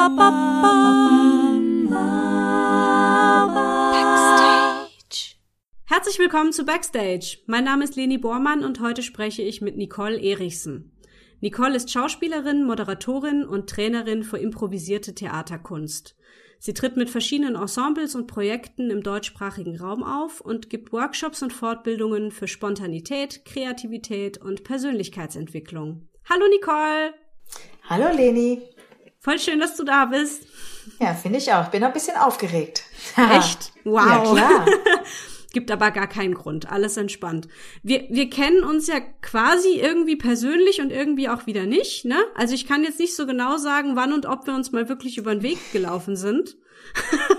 Backstage. Herzlich willkommen zu Backstage. Mein Name ist Leni Bormann und heute spreche ich mit Nicole Erichsen. Nicole ist Schauspielerin, Moderatorin und Trainerin für improvisierte Theaterkunst. Sie tritt mit verschiedenen Ensembles und Projekten im deutschsprachigen Raum auf und gibt Workshops und Fortbildungen für Spontanität, Kreativität und Persönlichkeitsentwicklung. Hallo Nicole! Hallo Leni! Voll schön, dass du da bist. Ja, finde ich auch. Bin ein bisschen aufgeregt. Echt? Wow. Ja. Gibt aber gar keinen Grund. Alles entspannt. Wir, wir kennen uns ja quasi irgendwie persönlich und irgendwie auch wieder nicht, ne? Also ich kann jetzt nicht so genau sagen, wann und ob wir uns mal wirklich über den Weg gelaufen sind.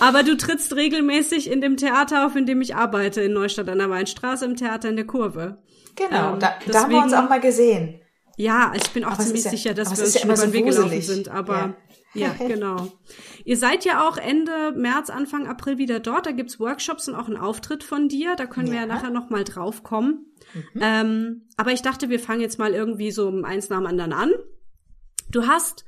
aber du trittst regelmäßig in dem Theater auf, in dem ich arbeite, in Neustadt an der Weinstraße, im Theater in der Kurve. Genau, ähm, da, da haben wir uns auch mal gesehen. Ja, ich bin auch aber ziemlich ja, sicher, dass wir uns ja über den Weg gelaufen sind, aber ja. ja, genau. Ihr seid ja auch Ende März, Anfang April wieder dort. Da gibt's Workshops und auch einen Auftritt von dir. Da können wir ja nachher noch mal drauf kommen. Mhm. Ähm, aber ich dachte, wir fangen jetzt mal irgendwie so eins nach dem anderen an. Du hast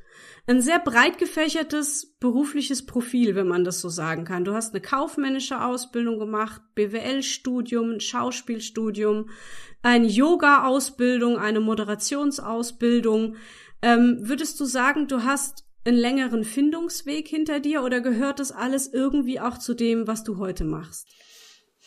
ein sehr breit gefächertes berufliches Profil, wenn man das so sagen kann. Du hast eine kaufmännische Ausbildung gemacht, BWL-Studium, Schauspielstudium, eine Yoga-Ausbildung, eine Moderationsausbildung. Ähm, würdest du sagen, du hast einen längeren Findungsweg hinter dir oder gehört das alles irgendwie auch zu dem, was du heute machst?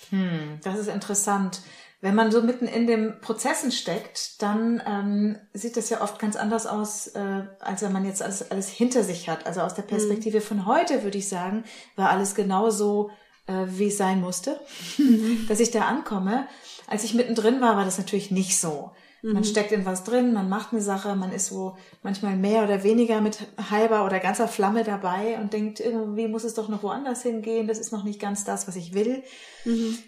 Hm, das ist interessant. Wenn man so mitten in den Prozessen steckt, dann ähm, sieht das ja oft ganz anders aus, äh, als wenn man jetzt alles, alles hinter sich hat. Also aus der Perspektive mhm. von heute würde ich sagen, war alles genauso, äh, wie es sein musste, mhm. dass ich da ankomme. Als ich mittendrin war, war das natürlich nicht so. Mhm. Man steckt in was drin, man macht eine Sache, man ist so manchmal mehr oder weniger mit halber oder ganzer Flamme dabei und denkt, irgendwie muss es doch noch woanders hingehen, das ist noch nicht ganz das, was ich will. Mhm.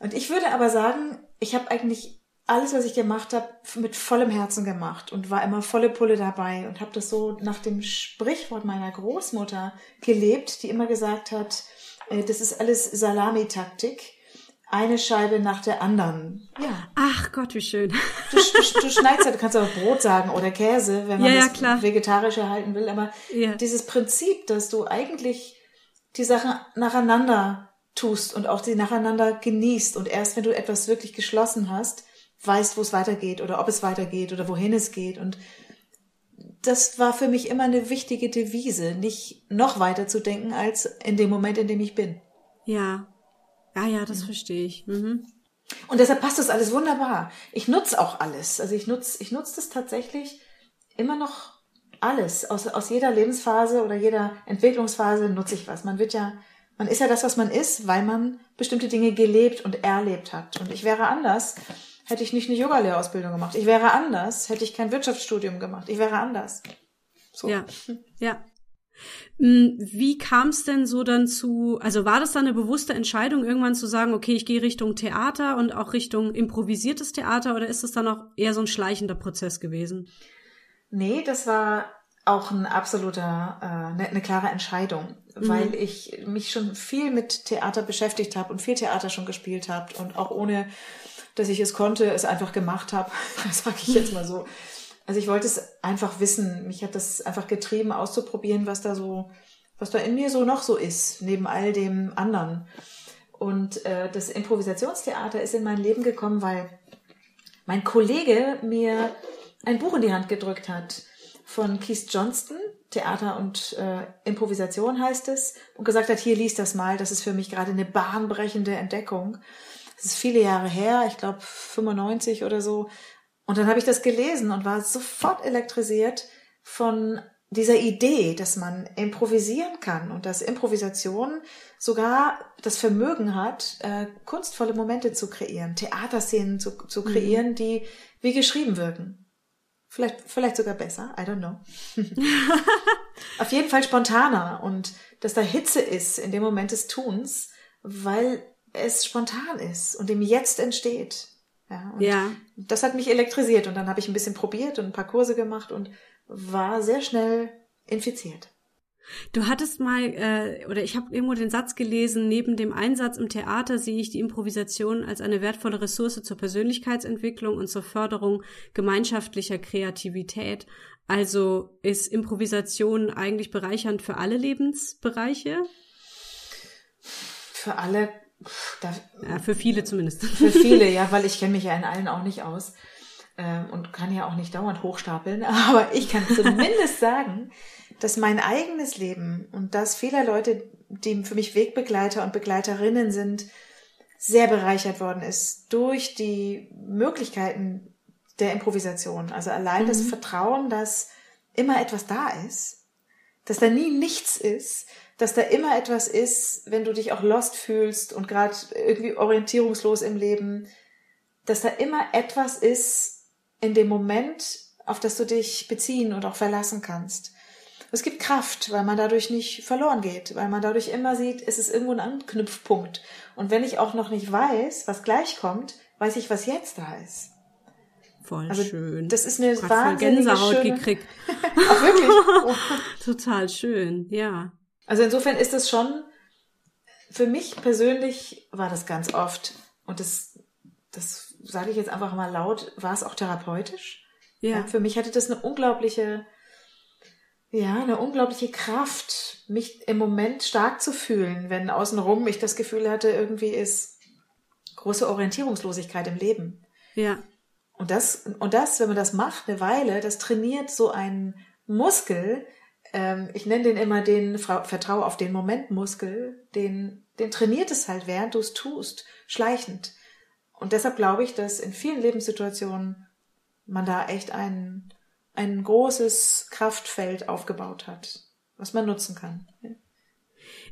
Und ich würde aber sagen, ich habe eigentlich alles, was ich gemacht habe, mit vollem Herzen gemacht und war immer volle Pulle dabei und habe das so nach dem Sprichwort meiner Großmutter gelebt, die immer gesagt hat, äh, das ist alles Salamitaktik eine Scheibe nach der anderen. Ja. Ach Gott, wie schön. Du, du, du schneidest ja, du kannst auch Brot sagen oder Käse, wenn man ja, das ja, vegetarisch erhalten will. Aber ja. dieses Prinzip, dass du eigentlich die Sachen nacheinander tust und auch sie nacheinander genießt und erst wenn du etwas wirklich geschlossen hast, weißt, wo es weitergeht oder ob es weitergeht oder wohin es geht und das war für mich immer eine wichtige Devise, nicht noch weiter zu denken als in dem Moment, in dem ich bin. Ja, ja, ja, das mhm. verstehe ich. Mhm. Und deshalb passt das alles wunderbar. Ich nutze auch alles. Also ich nutze ich nutze das tatsächlich immer noch alles. Aus, aus jeder Lebensphase oder jeder Entwicklungsphase nutze ich was. Man wird ja, man ist ja das, was man ist, weil man bestimmte Dinge gelebt und erlebt hat. Und ich wäre anders, hätte ich nicht eine Yoga-Lehrausbildung gemacht. Ich wäre anders, hätte ich kein Wirtschaftsstudium gemacht. Ich wäre anders. So. Ja, ja. Hm, wie kam es denn so dann zu, also war das dann eine bewusste Entscheidung, irgendwann zu sagen, okay, ich gehe Richtung Theater und auch Richtung improvisiertes Theater oder ist das dann auch eher so ein schleichender Prozess gewesen? Nee, das war auch ein absoluter, äh, eine, eine klare Entscheidung, mhm. weil ich mich schon viel mit Theater beschäftigt habe und viel Theater schon gespielt habe und auch ohne, dass ich es konnte, es einfach gemacht habe, sage ich jetzt mal so. Also ich wollte es einfach wissen. Mich hat das einfach getrieben, auszuprobieren, was da so, was da in mir so noch so ist, neben all dem anderen. Und äh, das Improvisationstheater ist in mein Leben gekommen, weil mein Kollege mir ein Buch in die Hand gedrückt hat von Keith Johnston, Theater und äh, Improvisation heißt es, und gesagt hat, hier lies das mal, das ist für mich gerade eine bahnbrechende Entdeckung. Das ist viele Jahre her, ich glaube 95 oder so, und dann habe ich das gelesen und war sofort elektrisiert von dieser Idee, dass man improvisieren kann und dass Improvisation sogar das Vermögen hat, äh, kunstvolle Momente zu kreieren, Theaterszenen zu, zu kreieren, mhm. die wie geschrieben wirken. Vielleicht, vielleicht sogar besser, I don't know. Auf jeden Fall spontaner und dass da Hitze ist in dem Moment des Tuns, weil es spontan ist und im Jetzt entsteht. Ja, ja. Das hat mich elektrisiert und dann habe ich ein bisschen probiert und ein paar Kurse gemacht und war sehr schnell infiziert. Du hattest mal, äh, oder ich habe irgendwo den Satz gelesen, neben dem Einsatz im Theater sehe ich die Improvisation als eine wertvolle Ressource zur Persönlichkeitsentwicklung und zur Förderung gemeinschaftlicher Kreativität. Also ist Improvisation eigentlich bereichernd für alle Lebensbereiche? Für alle. Da, ja, für viele zumindest. Für viele, ja, weil ich kenne mich ja in allen auch nicht aus ähm, und kann ja auch nicht dauernd hochstapeln. Aber ich kann zumindest sagen, dass mein eigenes Leben und das vieler Leute, die für mich Wegbegleiter und Begleiterinnen sind, sehr bereichert worden ist durch die Möglichkeiten der Improvisation. Also allein mhm. das Vertrauen, dass immer etwas da ist, dass da nie nichts ist, dass da immer etwas ist, wenn du dich auch lost fühlst und gerade irgendwie orientierungslos im Leben, dass da immer etwas ist in dem Moment, auf das du dich beziehen und auch verlassen kannst. Es gibt Kraft, weil man dadurch nicht verloren geht, weil man dadurch immer sieht, es ist irgendwo ein Anknüpfpunkt. Und wenn ich auch noch nicht weiß, was gleich kommt, weiß ich, was jetzt da ist. Voll also, schön. Das ist eine Grad wahnsinnige Gänsehaut schöne... gekriegt. Ach, wirklich? Oh. Total schön, ja. Also insofern ist es schon, für mich persönlich war das ganz oft, und das, das sage ich jetzt einfach mal laut, war es auch therapeutisch. Ja. ja. Für mich hatte das eine unglaubliche ja, eine unglaubliche Kraft, mich im Moment stark zu fühlen, wenn außenrum ich das Gefühl hatte, irgendwie ist große Orientierungslosigkeit im Leben. Ja. Und das, und das, wenn man das macht, eine Weile, das trainiert so einen Muskel, ähm, ich nenne den immer den Vertrau auf den Momentmuskel, den, den trainiert es halt, während du es tust, schleichend. Und deshalb glaube ich, dass in vielen Lebenssituationen man da echt einen, ein großes Kraftfeld aufgebaut hat, was man nutzen kann.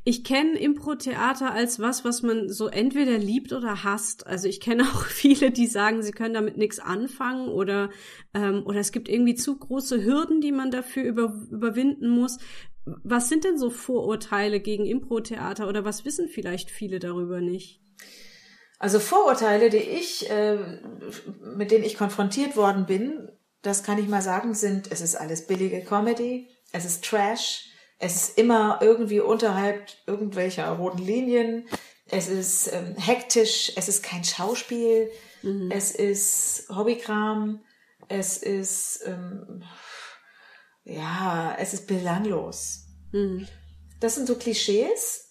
Ich kenne Impro-Theater als was, was man so entweder liebt oder hasst. Also ich kenne auch viele, die sagen, sie können damit nichts anfangen oder, ähm, oder es gibt irgendwie zu große Hürden, die man dafür über, überwinden muss. Was sind denn so Vorurteile gegen Impro-Theater oder was wissen vielleicht viele darüber nicht? Also Vorurteile, die ich, äh, mit denen ich konfrontiert worden bin, das kann ich mal sagen, sind, es ist alles billige Comedy, es ist Trash, es ist immer irgendwie unterhalb irgendwelcher roten Linien, es ist ähm, hektisch, es ist kein Schauspiel, mhm. es ist Hobbykram, es ist, ähm, ja, es ist belanglos. Mhm. Das sind so Klischees,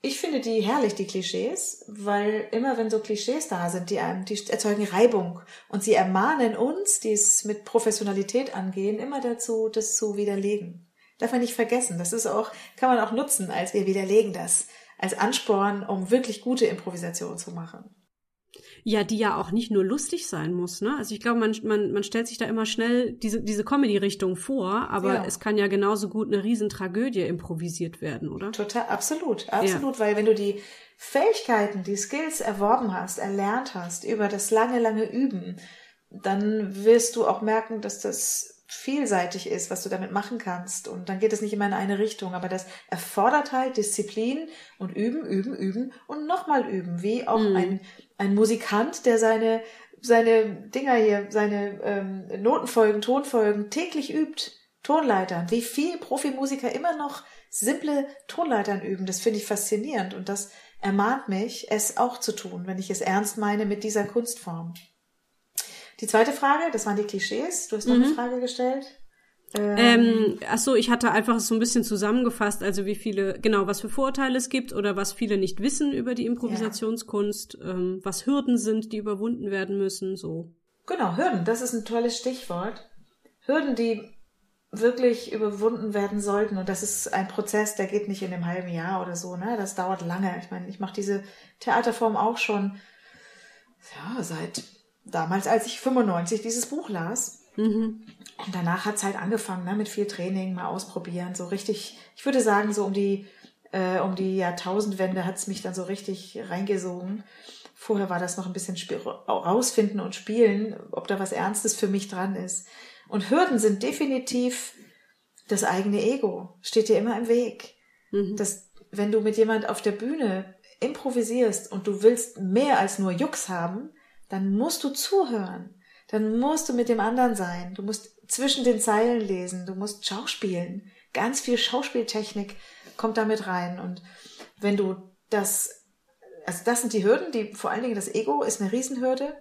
ich finde die herrlich, die Klischees, weil immer wenn so Klischees da sind, die einem, die erzeugen Reibung und sie ermahnen uns, die es mit Professionalität angehen, immer dazu, das zu widerlegen. Darf man nicht vergessen. Das ist auch, kann man auch nutzen, als wir widerlegen das, als Ansporn, um wirklich gute Improvisation zu machen. Ja, die ja auch nicht nur lustig sein muss, ne? Also ich glaube, man, man, man stellt sich da immer schnell diese, diese Comedy-Richtung vor, aber ja. es kann ja genauso gut eine Riesentragödie improvisiert werden, oder? Total, absolut, absolut, ja. weil wenn du die Fähigkeiten, die Skills erworben hast, erlernt hast über das lange, lange Üben, dann wirst du auch merken, dass das vielseitig ist, was du damit machen kannst. Und dann geht es nicht immer in eine Richtung. Aber das erfordert halt Disziplin und üben, üben, üben und nochmal üben. Wie auch mhm. ein, ein Musikant, der seine, seine Dinger hier, seine ähm, Notenfolgen, Tonfolgen täglich übt. Tonleitern. Wie viel Profimusiker immer noch simple Tonleitern üben. Das finde ich faszinierend. Und das ermahnt mich, es auch zu tun, wenn ich es ernst meine mit dieser Kunstform. Die zweite Frage, das waren die Klischees. Du hast noch mhm. eine Frage gestellt. Ähm, ähm, ach so, ich hatte einfach so ein bisschen zusammengefasst, also wie viele, genau, was für Vorurteile es gibt oder was viele nicht wissen über die Improvisationskunst, ja. ähm, was Hürden sind, die überwunden werden müssen, so. Genau, Hürden, das ist ein tolles Stichwort. Hürden, die wirklich überwunden werden sollten. Und das ist ein Prozess, der geht nicht in einem halben Jahr oder so, ne? Das dauert lange. Ich meine, ich mache diese Theaterform auch schon, ja, seit damals, als ich 95 dieses Buch las. Mhm. Und danach hat es halt angefangen, ne, mit viel Training, mal ausprobieren, so richtig, ich würde sagen, so um die, äh, um die Jahrtausendwende hat es mich dann so richtig reingesogen. Vorher war das noch ein bisschen rausfinden und spielen, ob da was Ernstes für mich dran ist. Und Hürden sind definitiv das eigene Ego, steht dir immer im Weg. Mhm. Das, wenn du mit jemand auf der Bühne improvisierst und du willst mehr als nur Jux haben, dann musst du zuhören. Dann musst du mit dem anderen sein. Du musst zwischen den Zeilen lesen. Du musst schauspielen. ganz viel Schauspieltechnik kommt damit rein. Und wenn du das, also das sind die Hürden, die vor allen Dingen das Ego ist eine Riesenhürde,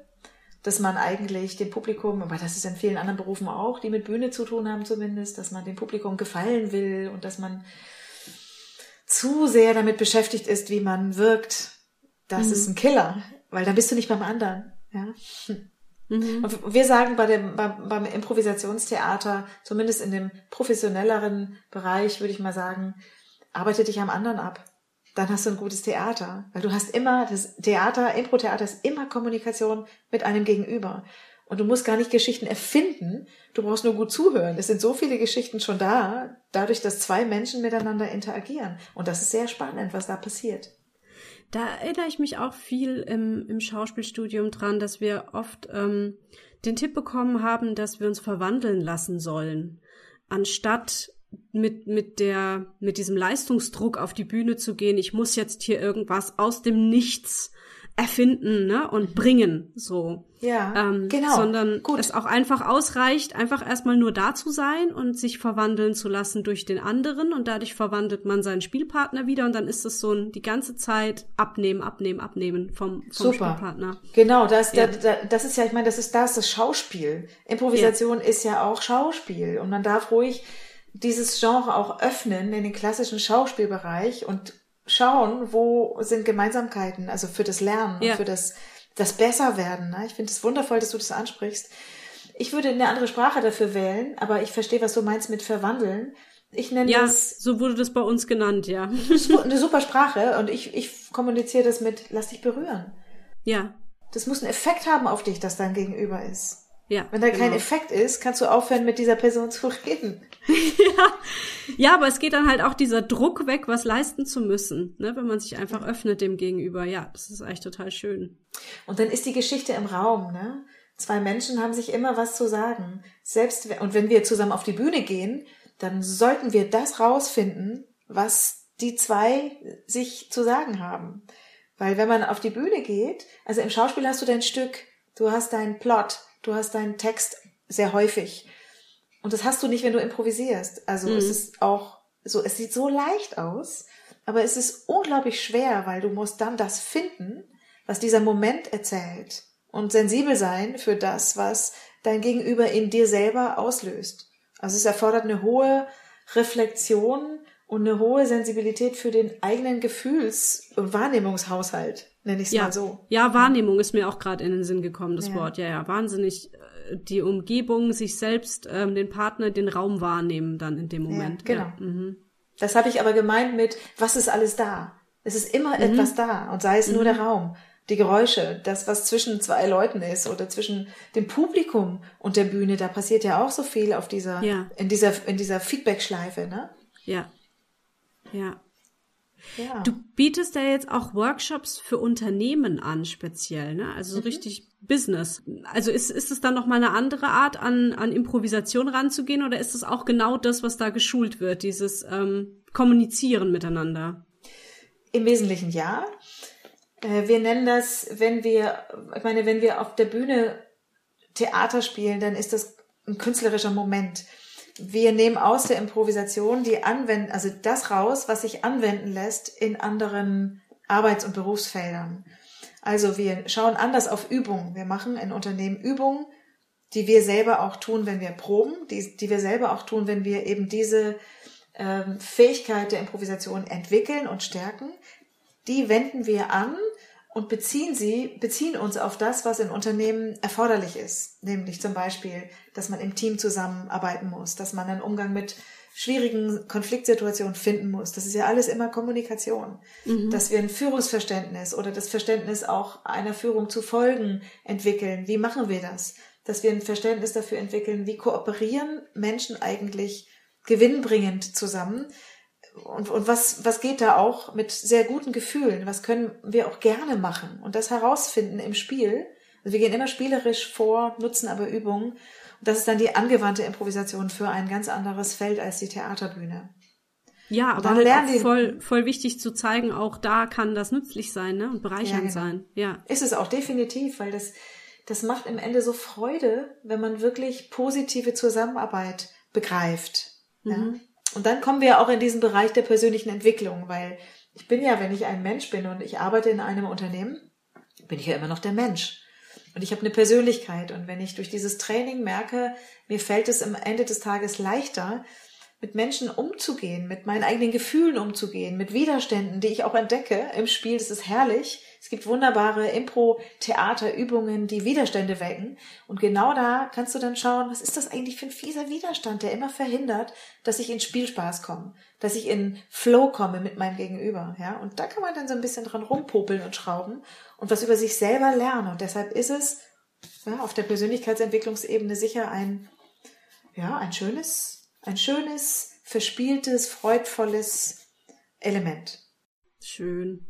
dass man eigentlich dem Publikum, aber das ist in vielen anderen Berufen auch, die mit Bühne zu tun haben zumindest, dass man dem Publikum gefallen will und dass man zu sehr damit beschäftigt ist, wie man wirkt. Das mhm. ist ein Killer, weil dann bist du nicht beim anderen. Ja. Mhm. Und wir sagen bei dem, beim, beim Improvisationstheater, zumindest in dem professionelleren Bereich, würde ich mal sagen, arbeite dich am anderen ab. Dann hast du ein gutes Theater. Weil du hast immer, das Theater, Impro-Theater ist immer Kommunikation mit einem Gegenüber. Und du musst gar nicht Geschichten erfinden, du brauchst nur gut zuhören. Es sind so viele Geschichten schon da, dadurch, dass zwei Menschen miteinander interagieren. Und das ist sehr spannend, was da passiert. Da erinnere ich mich auch viel im, im Schauspielstudium dran, dass wir oft ähm, den Tipp bekommen haben, dass wir uns verwandeln lassen sollen, anstatt mit, mit der, mit diesem Leistungsdruck auf die Bühne zu gehen. Ich muss jetzt hier irgendwas aus dem Nichts erfinden ne, und bringen, so. Ja, ähm, genau. Sondern Gut. es auch einfach ausreicht, einfach erstmal nur da zu sein und sich verwandeln zu lassen durch den anderen und dadurch verwandelt man seinen Spielpartner wieder und dann ist es so ein, die ganze Zeit abnehmen, abnehmen, abnehmen vom, vom Super. Spielpartner. Genau, das, ja. da, das ist ja, ich meine, das ist das, das Schauspiel. Improvisation ja. ist ja auch Schauspiel und man darf ruhig dieses Genre auch öffnen in den klassischen Schauspielbereich und schauen, wo sind Gemeinsamkeiten, also für das Lernen ja. und für das, das Besserwerden. Ne? Ich finde es wundervoll, dass du das ansprichst. Ich würde eine andere Sprache dafür wählen, aber ich verstehe, was du meinst mit verwandeln. Ich nenne ja, das. so wurde das bei uns genannt, ja. eine super Sprache und ich, ich kommuniziere das mit, lass dich berühren. Ja. Das muss einen Effekt haben auf dich, dass dein Gegenüber ist. Ja, Wenn da genau. kein Effekt ist, kannst du aufhören, mit dieser Person zu reden. ja. ja, aber es geht dann halt auch dieser Druck weg, was leisten zu müssen, ne? wenn man sich einfach öffnet dem Gegenüber. Ja, das ist eigentlich total schön. Und dann ist die Geschichte im Raum. Ne? Zwei Menschen haben sich immer was zu sagen. Selbst und wenn wir zusammen auf die Bühne gehen, dann sollten wir das rausfinden, was die zwei sich zu sagen haben. Weil wenn man auf die Bühne geht, also im Schauspiel hast du dein Stück, du hast deinen Plot, du hast deinen Text sehr häufig. Und das hast du nicht, wenn du improvisierst. Also mhm. es ist auch so, es sieht so leicht aus, aber es ist unglaublich schwer, weil du musst dann das finden, was dieser Moment erzählt und sensibel sein für das, was dein Gegenüber in dir selber auslöst. Also es erfordert eine hohe Reflexion und eine hohe Sensibilität für den eigenen Gefühls- und Wahrnehmungshaushalt nenne ich es ja. mal so. Ja, Wahrnehmung ist mir auch gerade in den Sinn gekommen, das ja. Wort. Ja, ja, wahnsinnig äh, die Umgebung, sich selbst, ähm, den Partner, den Raum wahrnehmen dann in dem Moment. Ja, genau. Ja. Mhm. Das habe ich aber gemeint mit, was ist alles da? Es ist immer mhm. etwas da und sei es mhm. nur der Raum, die Geräusche, das, was zwischen zwei Leuten ist oder zwischen dem Publikum und der Bühne, da passiert ja auch so viel auf dieser, ja. in dieser, in dieser Feedback-Schleife, ne? Ja. Ja. Ja. Du bietest ja jetzt auch Workshops für Unternehmen an, speziell, ne? Also so mhm. richtig Business. Also ist, ist es dann nochmal eine andere Art, an, an Improvisation ranzugehen oder ist es auch genau das, was da geschult wird, dieses ähm, Kommunizieren miteinander? Im Wesentlichen ja. Äh, wir nennen das, wenn wir, ich meine, wenn wir auf der Bühne Theater spielen, dann ist das ein künstlerischer Moment wir nehmen aus der Improvisation die anwenden, also das raus, was sich anwenden lässt in anderen Arbeits- und Berufsfeldern. Also wir schauen anders auf Übungen. Wir machen in Unternehmen Übungen, die wir selber auch tun, wenn wir proben, die, die wir selber auch tun, wenn wir eben diese ähm, Fähigkeit der Improvisation entwickeln und stärken. Die wenden wir an und beziehen sie, beziehen uns auf das, was in Unternehmen erforderlich ist. Nämlich zum Beispiel, dass man im Team zusammenarbeiten muss, dass man einen Umgang mit schwierigen Konfliktsituationen finden muss. Das ist ja alles immer Kommunikation. Mhm. Dass wir ein Führungsverständnis oder das Verständnis auch einer Führung zu folgen entwickeln. Wie machen wir das? Dass wir ein Verständnis dafür entwickeln, wie kooperieren Menschen eigentlich gewinnbringend zusammen? Und, und was, was geht da auch mit sehr guten Gefühlen? Was können wir auch gerne machen? Und das herausfinden im Spiel. Also wir gehen immer spielerisch vor, nutzen aber Übungen. Und das ist dann die angewandte Improvisation für ein ganz anderes Feld als die Theaterbühne. Ja, aber dann lernen die, voll, voll wichtig zu zeigen, auch da kann das nützlich sein ne? und bereichernd ja, genau. sein. Ja. Ist es auch definitiv, weil das, das macht im Ende so Freude, wenn man wirklich positive Zusammenarbeit begreift. Mhm. Ja? Und dann kommen wir auch in diesen Bereich der persönlichen Entwicklung, weil ich bin ja, wenn ich ein Mensch bin und ich arbeite in einem Unternehmen, bin ich ja immer noch der Mensch. Und ich habe eine Persönlichkeit. Und wenn ich durch dieses Training merke, mir fällt es am Ende des Tages leichter, mit Menschen umzugehen, mit meinen eigenen Gefühlen umzugehen, mit Widerständen, die ich auch entdecke im Spiel. Das ist herrlich. Es gibt wunderbare Impro-Theaterübungen, die Widerstände wecken. Und genau da kannst du dann schauen, was ist das eigentlich für ein fieser Widerstand, der immer verhindert, dass ich in Spielspaß komme, dass ich in Flow komme mit meinem Gegenüber. Ja, und da kann man dann so ein bisschen dran rumpopeln und schrauben und was über sich selber lernen. Und deshalb ist es ja, auf der Persönlichkeitsentwicklungsebene sicher ein, ja, ein schönes ein schönes, verspieltes, freudvolles Element. Schön.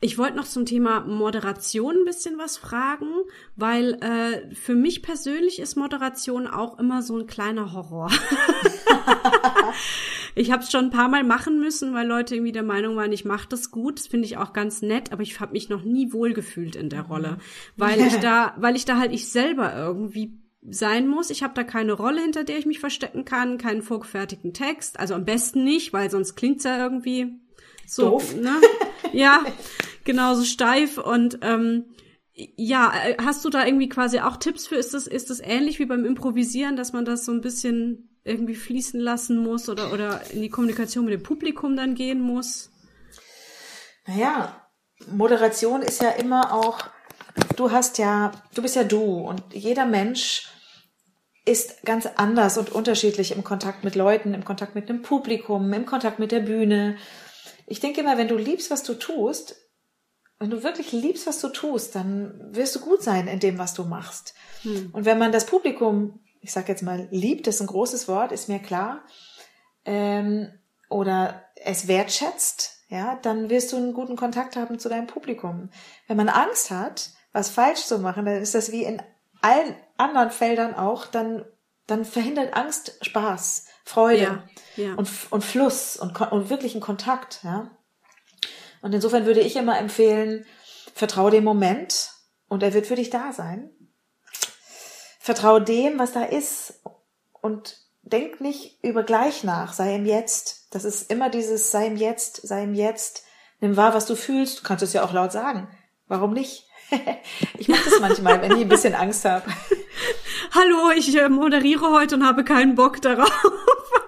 Ich wollte noch zum Thema Moderation ein bisschen was fragen, weil äh, für mich persönlich ist Moderation auch immer so ein kleiner Horror. ich habe es schon ein paar Mal machen müssen, weil Leute irgendwie der Meinung waren, ich mache das gut. Das finde ich auch ganz nett, aber ich habe mich noch nie wohlgefühlt in der Rolle, weil ich da, weil ich da halt ich selber irgendwie sein muss. Ich habe da keine Rolle, hinter der ich mich verstecken kann, keinen vorgefertigten Text. Also am besten nicht, weil sonst klingt's ja irgendwie so, Doof. ne? Ja, genauso steif und ähm, ja, äh, hast du da irgendwie quasi auch Tipps für? Ist das, ist das ähnlich wie beim Improvisieren, dass man das so ein bisschen irgendwie fließen lassen muss oder, oder in die Kommunikation mit dem Publikum dann gehen muss? Naja, Moderation ist ja immer auch du hast ja, du bist ja du und jeder Mensch ist ganz anders und unterschiedlich im Kontakt mit Leuten, im Kontakt mit einem Publikum, im Kontakt mit der Bühne. Ich denke immer, wenn du liebst, was du tust, wenn du wirklich liebst, was du tust, dann wirst du gut sein in dem, was du machst. Hm. Und wenn man das Publikum, ich sag jetzt mal, liebt, das ist ein großes Wort, ist mir klar, ähm, oder es wertschätzt, ja, dann wirst du einen guten Kontakt haben zu deinem Publikum. Wenn man Angst hat, was falsch zu machen, dann ist das wie in allen anderen Feldern auch, dann, dann verhindert Angst Spaß, Freude ja, ja. Und, und Fluss und, und wirklichen Kontakt, ja. Und insofern würde ich immer empfehlen, vertraue dem Moment und er wird für dich da sein. Vertraue dem, was da ist und denk nicht über gleich nach, sei im Jetzt. Das ist immer dieses sei im Jetzt, sei im Jetzt. Nimm wahr, was du fühlst. Du kannst es ja auch laut sagen. Warum nicht? ich mache das manchmal, wenn ich ein bisschen Angst habe. Hallo, ich äh, moderiere heute und habe keinen Bock darauf.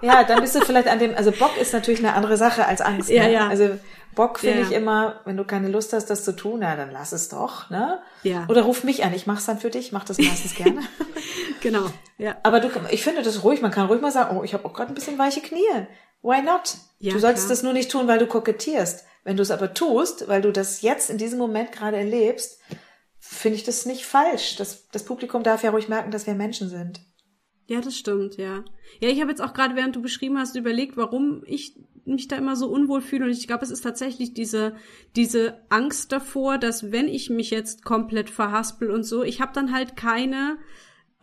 ja, dann bist du vielleicht an dem, also Bock ist natürlich eine andere Sache als Angst. Ja, ne? ja. Also Bock finde ja. ich immer, wenn du keine Lust hast, das zu tun, ja, dann lass es doch, ne? Ja. Oder ruf mich an, ich mach's dann für dich, mach das meistens gerne. genau, ja. Aber du, ich finde das ruhig, man kann ruhig mal sagen, oh, ich habe auch gerade ein bisschen weiche Knie. Why not? Ja, du sollst klar. das nur nicht tun, weil du kokettierst. Wenn du es aber tust, weil du das jetzt in diesem Moment gerade erlebst, finde ich das nicht falsch. Das, das Publikum darf ja ruhig merken, dass wir Menschen sind. Ja, das stimmt, ja. Ja, ich habe jetzt auch gerade, während du beschrieben hast, überlegt, warum ich mich da immer so unwohl fühle. Und ich glaube, es ist tatsächlich diese, diese Angst davor, dass wenn ich mich jetzt komplett verhaspel und so, ich habe dann halt keine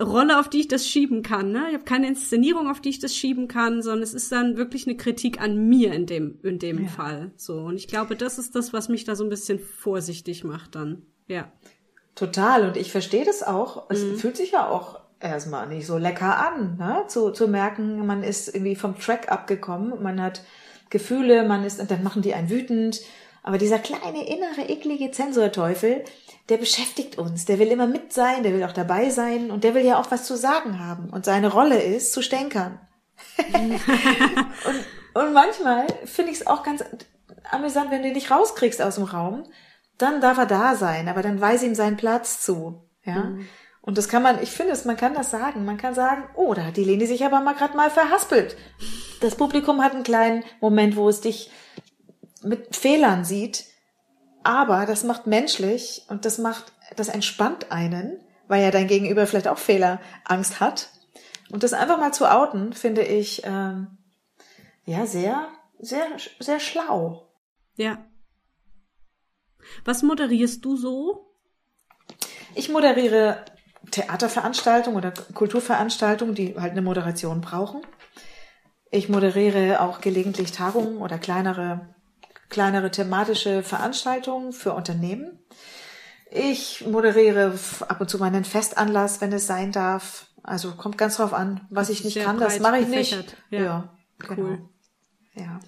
Rolle, auf die ich das schieben kann. Ne? Ich habe keine Inszenierung, auf die ich das schieben kann, sondern es ist dann wirklich eine Kritik an mir in dem, in dem ja. Fall. So. Und ich glaube, das ist das, was mich da so ein bisschen vorsichtig macht dann. Ja. Total. Und ich verstehe das auch. Es mhm. fühlt sich ja auch erstmal nicht so lecker an, ne? zu, zu merken, man ist irgendwie vom Track abgekommen, man hat Gefühle, man ist, und dann machen die einen wütend. Aber dieser kleine innere, eklige Zensorteufel, der beschäftigt uns, der will immer mit sein, der will auch dabei sein und der will ja auch was zu sagen haben. Und seine Rolle ist, zu stänkern. und, und manchmal finde ich es auch ganz amüsant, wenn du ihn nicht rauskriegst aus dem Raum, dann darf er da sein, aber dann weise ihm seinen Platz zu. Ja. Mhm. Und das kann man, ich finde es, man kann das sagen. Man kann sagen, oh, da hat die Leni sich aber mal gerade mal verhaspelt. Das Publikum hat einen kleinen Moment, wo es dich mit Fehlern sieht, aber das macht menschlich und das macht, das entspannt einen, weil ja dein Gegenüber vielleicht auch Fehlerangst hat. Und das einfach mal zu outen, finde ich ähm, ja sehr, sehr, sehr schlau. Ja. Was moderierst du so? Ich moderiere Theaterveranstaltungen oder Kulturveranstaltungen, die halt eine Moderation brauchen. Ich moderiere auch gelegentlich Tagungen oder kleinere, kleinere thematische Veranstaltungen für Unternehmen. Ich moderiere ab und zu mal einen Festanlass, wenn es sein darf. Also kommt ganz drauf an, was ich nicht kann, das mache ich nicht. Ja. ja. Cool. Genau. Ja.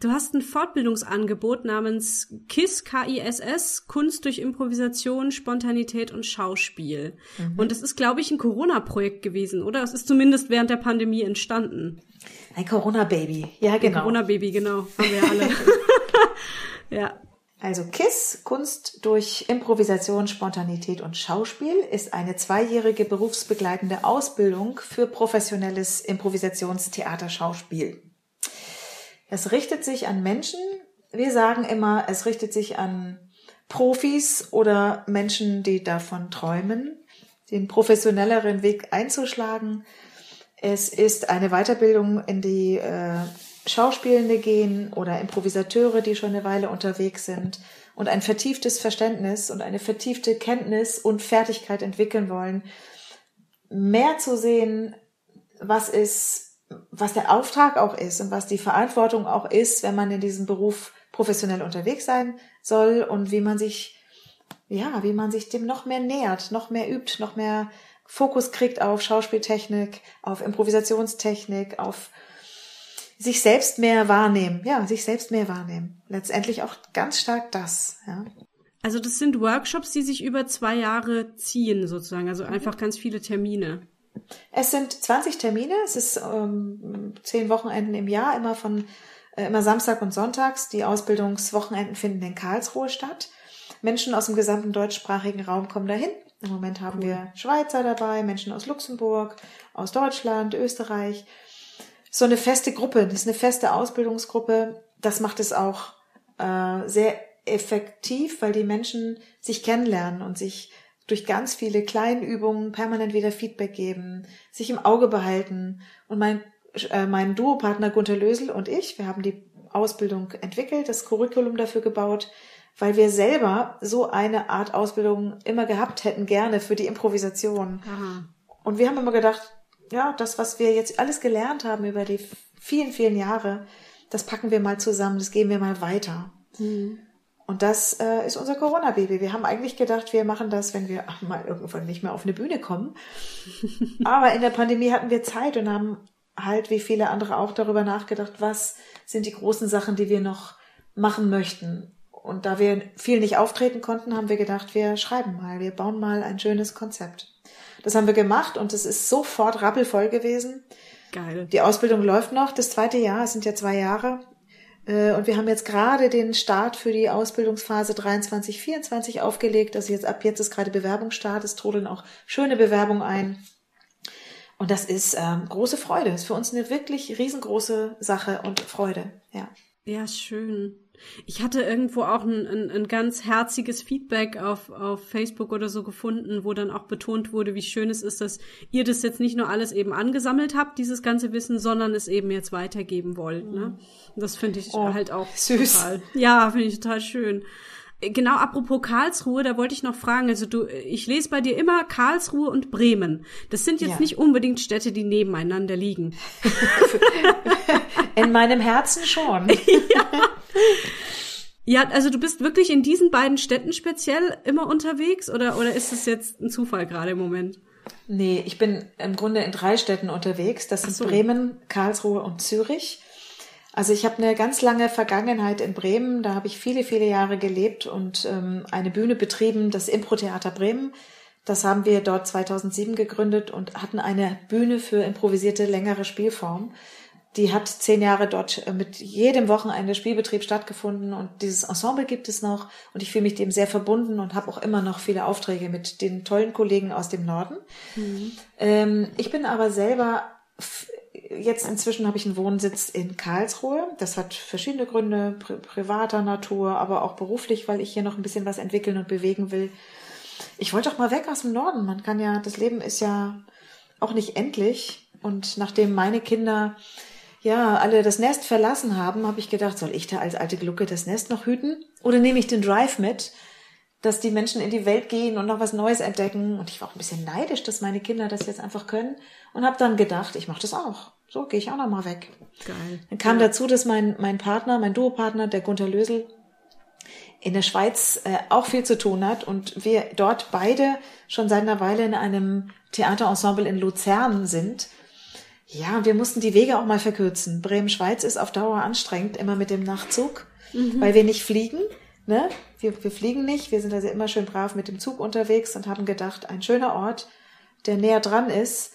Du hast ein Fortbildungsangebot namens KISS, K-I-S-S, Kunst durch Improvisation, Spontanität und Schauspiel. Mhm. Und es ist, glaube ich, ein Corona-Projekt gewesen, oder? Es ist zumindest während der Pandemie entstanden. Ein Corona-Baby, ja genau. Ein Corona-Baby, genau, haben wir alle. ja. Also KISS, Kunst durch Improvisation, Spontanität und Schauspiel, ist eine zweijährige berufsbegleitende Ausbildung für professionelles Improvisationstheater-Schauspiel. Es richtet sich an Menschen, wir sagen immer, es richtet sich an Profis oder Menschen, die davon träumen, den professionelleren Weg einzuschlagen. Es ist eine Weiterbildung in die äh, Schauspielende gehen oder Improvisateure, die schon eine Weile unterwegs sind und ein vertieftes Verständnis und eine vertiefte Kenntnis und Fertigkeit entwickeln wollen, mehr zu sehen, was ist was der Auftrag auch ist und was die Verantwortung auch ist, wenn man in diesem Beruf professionell unterwegs sein soll und wie man sich, ja, wie man sich dem noch mehr nähert, noch mehr übt, noch mehr Fokus kriegt auf Schauspieltechnik, auf Improvisationstechnik, auf sich selbst mehr wahrnehmen, ja, sich selbst mehr wahrnehmen. Letztendlich auch ganz stark das, ja. Also das sind Workshops, die sich über zwei Jahre ziehen, sozusagen, also einfach ganz viele Termine. Es sind 20 Termine, es ist ähm, zehn Wochenenden im Jahr, immer von äh, immer Samstag und Sonntags. Die Ausbildungswochenenden finden in Karlsruhe statt. Menschen aus dem gesamten deutschsprachigen Raum kommen dahin. Im Moment haben cool. wir Schweizer dabei, Menschen aus Luxemburg, aus Deutschland, Österreich. So eine feste Gruppe, das ist eine feste Ausbildungsgruppe. Das macht es auch äh, sehr effektiv, weil die Menschen sich kennenlernen und sich durch ganz viele kleine Übungen permanent wieder Feedback geben, sich im Auge behalten. Und mein, äh, mein Duopartner Gunther Lösel und ich, wir haben die Ausbildung entwickelt, das Curriculum dafür gebaut, weil wir selber so eine Art Ausbildung immer gehabt hätten, gerne für die Improvisation. Aha. Und wir haben immer gedacht, ja, das, was wir jetzt alles gelernt haben über die vielen, vielen Jahre, das packen wir mal zusammen, das geben wir mal weiter. Mhm. Und das äh, ist unser Corona-Baby. Wir haben eigentlich gedacht, wir machen das, wenn wir mal irgendwann nicht mehr auf eine Bühne kommen. Aber in der Pandemie hatten wir Zeit und haben halt wie viele andere auch darüber nachgedacht, was sind die großen Sachen, die wir noch machen möchten. Und da wir viel nicht auftreten konnten, haben wir gedacht, wir schreiben mal, wir bauen mal ein schönes Konzept. Das haben wir gemacht und es ist sofort rappelvoll gewesen. Geil. Die Ausbildung läuft noch, das zweite Jahr, es sind ja zwei Jahre. Äh, und wir haben jetzt gerade den Start für die Ausbildungsphase 23, 24 aufgelegt. Also jetzt ab jetzt ist gerade Bewerbungsstart. Es trudeln auch schöne Bewerbungen ein. Und das ist ähm, große Freude. Das ist für uns eine wirklich riesengroße Sache und Freude. Ja. Ja, schön. Ich hatte irgendwo auch ein, ein, ein ganz herziges Feedback auf, auf Facebook oder so gefunden, wo dann auch betont wurde, wie schön es ist, dass ihr das jetzt nicht nur alles eben angesammelt habt, dieses ganze Wissen, sondern es eben jetzt weitergeben wollt. Ne? Und das finde ich oh, halt auch süß. Total, ja, finde ich total schön. Genau, apropos Karlsruhe, da wollte ich noch fragen, also du, ich lese bei dir immer Karlsruhe und Bremen. Das sind jetzt ja. nicht unbedingt Städte, die nebeneinander liegen. In meinem Herzen schon. ja. Ja, also du bist wirklich in diesen beiden Städten speziell immer unterwegs oder, oder ist es jetzt ein Zufall gerade im Moment? Nee, ich bin im Grunde in drei Städten unterwegs. Das sind so. Bremen, Karlsruhe und Zürich. Also ich habe eine ganz lange Vergangenheit in Bremen. Da habe ich viele, viele Jahre gelebt und ähm, eine Bühne betrieben, das Impro-Theater Bremen. Das haben wir dort 2007 gegründet und hatten eine Bühne für improvisierte längere Spielform. Die hat zehn Jahre dort äh, mit jedem Wochenende Spielbetrieb stattgefunden und dieses Ensemble gibt es noch und ich fühle mich dem sehr verbunden und habe auch immer noch viele Aufträge mit den tollen Kollegen aus dem Norden. Mhm. Ähm, ich bin aber selber jetzt inzwischen habe ich einen Wohnsitz in Karlsruhe. Das hat verschiedene Gründe, pri privater Natur, aber auch beruflich, weil ich hier noch ein bisschen was entwickeln und bewegen will. Ich wollte doch mal weg aus dem Norden. Man kann ja, das Leben ist ja auch nicht endlich. Und nachdem meine Kinder ja alle das Nest verlassen haben, habe ich gedacht, soll ich da als alte Glucke das Nest noch hüten? Oder nehme ich den Drive mit? dass die Menschen in die Welt gehen und noch was Neues entdecken. Und ich war auch ein bisschen neidisch, dass meine Kinder das jetzt einfach können. Und habe dann gedacht, ich mache das auch. So gehe ich auch noch mal weg. Geil. Dann kam ja. dazu, dass mein, mein Partner, mein Duopartner, der Gunther Lösel, in der Schweiz äh, auch viel zu tun hat und wir dort beide schon seit einer Weile in einem Theaterensemble in Luzern sind. Ja, und wir mussten die Wege auch mal verkürzen. Bremen-Schweiz ist auf Dauer anstrengend, immer mit dem Nachtzug, mhm. weil wir nicht fliegen. Ne? Wir, wir fliegen nicht, wir sind also immer schön brav mit dem Zug unterwegs und haben gedacht, ein schöner Ort, der näher dran ist,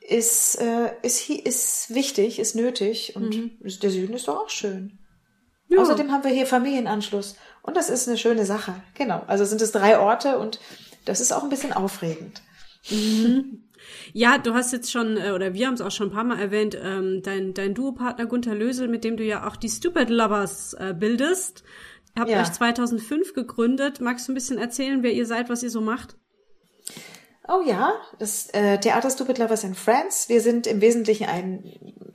ist, äh, ist, ist wichtig, ist nötig und mhm. der Süden ist doch auch schön. Ja. Außerdem haben wir hier Familienanschluss und das ist eine schöne Sache. Genau, also sind es drei Orte und das ist auch ein bisschen aufregend. Mhm. Ja, du hast jetzt schon, äh, oder wir haben es auch schon ein paar Mal erwähnt, ähm, dein, dein Duopartner Gunther Lösel, mit dem du ja auch die Stupid Lovers äh, bildest. Ihr habt ja. euch 2005 gegründet. Magst du ein bisschen erzählen, wer ihr seid, was ihr so macht? Oh ja, das äh, Theater Stupid Lovers in France. Wir sind im Wesentlichen ein,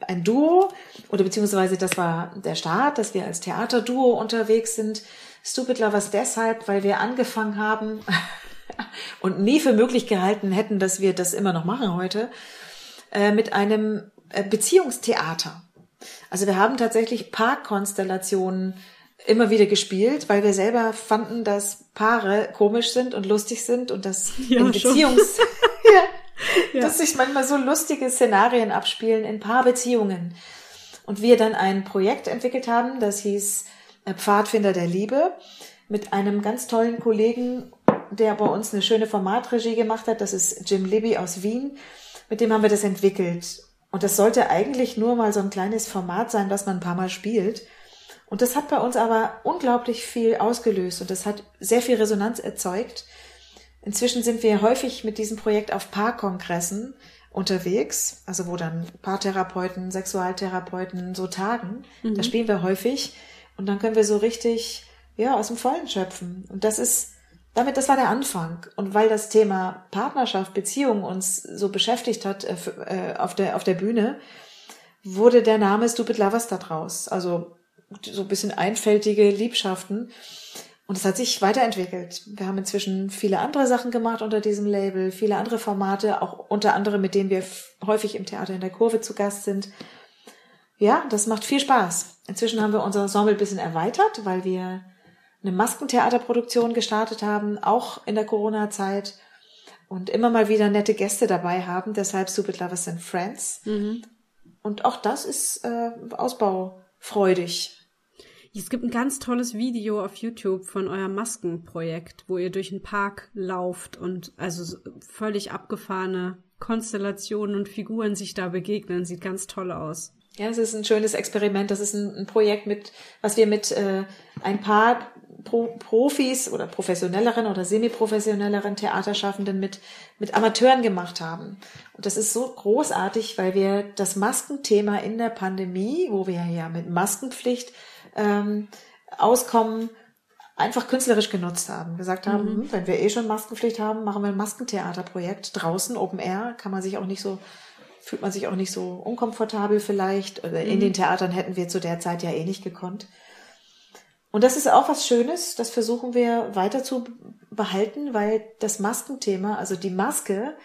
ein Duo, oder beziehungsweise das war der Start, dass wir als Theaterduo unterwegs sind. Stupid Lovers deshalb, weil wir angefangen haben und nie für möglich gehalten hätten, dass wir das immer noch machen heute, äh, mit einem äh, Beziehungstheater. Also wir haben tatsächlich Parkkonstellationen immer wieder gespielt, weil wir selber fanden, dass Paare komisch sind und lustig sind und dass ja, in Beziehungs ja, ja. dass sich manchmal so lustige Szenarien abspielen in Paarbeziehungen. Und wir dann ein Projekt entwickelt haben, das hieß äh, Pfadfinder der Liebe mit einem ganz tollen Kollegen, der bei uns eine schöne Formatregie gemacht hat. Das ist Jim Libby aus Wien. Mit dem haben wir das entwickelt. Und das sollte eigentlich nur mal so ein kleines Format sein, was man ein paar Mal spielt. Und das hat bei uns aber unglaublich viel ausgelöst und das hat sehr viel Resonanz erzeugt. Inzwischen sind wir häufig mit diesem Projekt auf Paarkongressen unterwegs, also wo dann Paartherapeuten, Sexualtherapeuten so tagen. Mhm. Da spielen wir häufig und dann können wir so richtig, ja, aus dem Vollen schöpfen. Und das ist, damit, das war der Anfang. Und weil das Thema Partnerschaft, Beziehung uns so beschäftigt hat äh, äh auf, der, auf der Bühne, wurde der Name Stupid Lovers da draus. Also so ein bisschen einfältige Liebschaften. Und es hat sich weiterentwickelt. Wir haben inzwischen viele andere Sachen gemacht unter diesem Label, viele andere Formate, auch unter anderem, mit denen wir häufig im Theater in der Kurve zu Gast sind. Ja, das macht viel Spaß. Inzwischen haben wir unser Ensemble ein bisschen erweitert, weil wir eine Maskentheaterproduktion gestartet haben, auch in der Corona-Zeit und immer mal wieder nette Gäste dabei haben, deshalb Stupid Lovers and Friends. Mhm. Und auch das ist äh, ausbaufreudig. Es gibt ein ganz tolles Video auf YouTube von eurem Maskenprojekt, wo ihr durch einen Park lauft und also völlig abgefahrene Konstellationen und Figuren sich da begegnen. Sieht ganz toll aus. Ja, es ist ein schönes Experiment. Das ist ein, ein Projekt mit, was wir mit äh, ein paar Pro Profis oder professionelleren oder semi-professionelleren Theaterschaffenden mit, mit Amateuren gemacht haben. Und das ist so großartig, weil wir das Maskenthema in der Pandemie, wo wir ja mit Maskenpflicht ähm, Auskommen einfach künstlerisch genutzt haben. Gesagt haben, mhm. Hm, wenn wir eh schon Maskenpflicht haben, machen wir ein Maskentheaterprojekt draußen, Open Air, kann man sich auch nicht so, fühlt man sich auch nicht so unkomfortabel vielleicht. Oder in mhm. den Theatern hätten wir zu der Zeit ja eh nicht gekonnt. Und das ist auch was Schönes, das versuchen wir weiter zu behalten, weil das Maskenthema, also die Maske,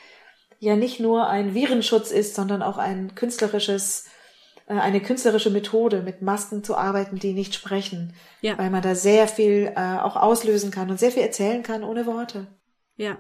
ja nicht nur ein Virenschutz ist, sondern auch ein künstlerisches äh, eine künstlerische Methode, mit Masken zu arbeiten, die nicht sprechen. Ja. Weil man da sehr viel äh, auch auslösen kann und sehr viel erzählen kann ohne Worte. Ja.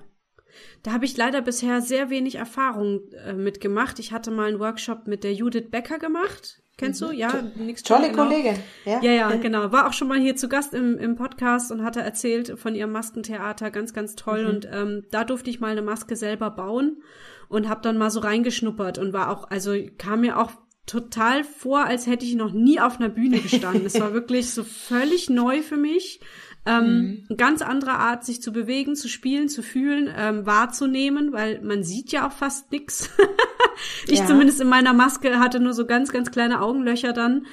Da habe ich leider bisher sehr wenig Erfahrung äh, mitgemacht. Ich hatte mal einen Workshop mit der Judith Becker gemacht. Kennst du? Mhm. Ja, nix Tolle genau. Kollegin. Ja. ja, ja, genau. War auch schon mal hier zu Gast im, im Podcast und hatte erzählt von ihrem Maskentheater. Ganz, ganz toll. Mhm. Und ähm, da durfte ich mal eine Maske selber bauen und habe dann mal so reingeschnuppert und war auch, also kam mir auch total vor, als hätte ich noch nie auf einer Bühne gestanden. Es war wirklich so völlig neu für mich. Ähm, mhm. ganz andere Art, sich zu bewegen, zu spielen, zu fühlen, ähm, wahrzunehmen, weil man sieht ja auch fast nix. ich ja. zumindest in meiner Maske hatte nur so ganz, ganz kleine Augenlöcher dann.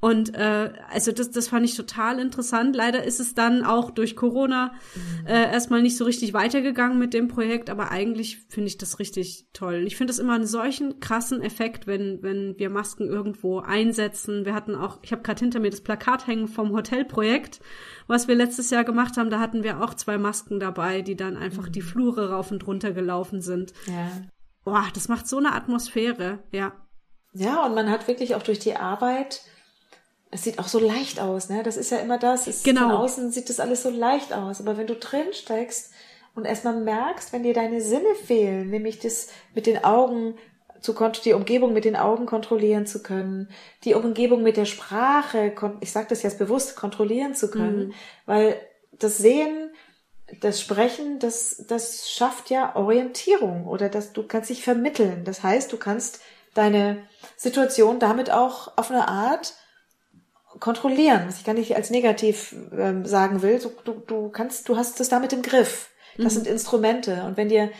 Und äh, also das, das fand ich total interessant. Leider ist es dann auch durch Corona mhm. äh, erstmal nicht so richtig weitergegangen mit dem Projekt, aber eigentlich finde ich das richtig toll. Ich finde es immer einen solchen krassen Effekt, wenn, wenn wir Masken irgendwo einsetzen. Wir hatten auch, ich habe gerade hinter mir das Plakat hängen vom Hotelprojekt, was wir letztes Jahr gemacht haben. Da hatten wir auch zwei Masken dabei, die dann einfach mhm. die Flure rauf und runter gelaufen sind. Ja. Boah, das macht so eine Atmosphäre, ja. Ja, und man hat wirklich auch durch die Arbeit es sieht auch so leicht aus, ne? Das ist ja immer das. Es, genau. Von außen sieht das alles so leicht aus. Aber wenn du drin steckst und erstmal merkst, wenn dir deine Sinne fehlen, nämlich das mit den Augen zu die Umgebung mit den Augen kontrollieren zu können, die Umgebung mit der Sprache, ich sage das jetzt bewusst, kontrollieren zu können, mhm. weil das Sehen, das Sprechen, das, das schafft ja Orientierung oder das, du kannst dich vermitteln. Das heißt, du kannst deine Situation damit auch auf eine Art kontrollieren, was ich gar nicht als negativ ähm, sagen will. Du, du, du kannst, du hast es damit im Griff. Das mhm. sind Instrumente. Und wenn dir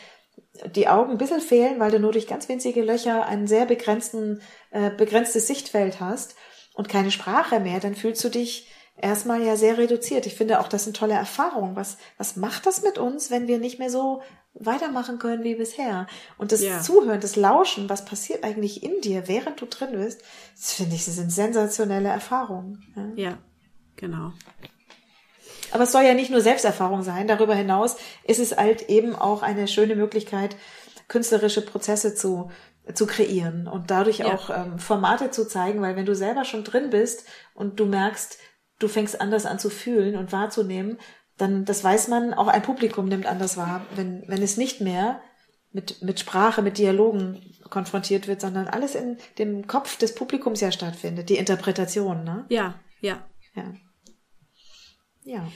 die Augen ein bisschen fehlen, weil du nur durch ganz winzige Löcher ein sehr begrenzten, äh, begrenztes Sichtfeld hast und keine Sprache mehr, dann fühlst du dich erstmal ja sehr reduziert. Ich finde auch, das sind tolle Erfahrungen. Was, was macht das mit uns, wenn wir nicht mehr so weitermachen können wie bisher? Und das ja. Zuhören, das Lauschen, was passiert eigentlich in dir, während du drin bist, das finde ich, das sind sensationelle Erfahrungen. Ja, ja genau. Aber es soll ja nicht nur Selbsterfahrung sein. Darüber hinaus ist es halt eben auch eine schöne Möglichkeit, künstlerische Prozesse zu, zu kreieren und dadurch ja. auch ähm, Formate zu zeigen, weil wenn du selber schon drin bist und du merkst, du fängst anders an zu fühlen und wahrzunehmen, dann, das weiß man, auch ein Publikum nimmt anders wahr, wenn, wenn es nicht mehr mit, mit Sprache, mit Dialogen konfrontiert wird, sondern alles in dem Kopf des Publikums ja stattfindet, die Interpretation, ne? Ja, ja. Ja. Ja.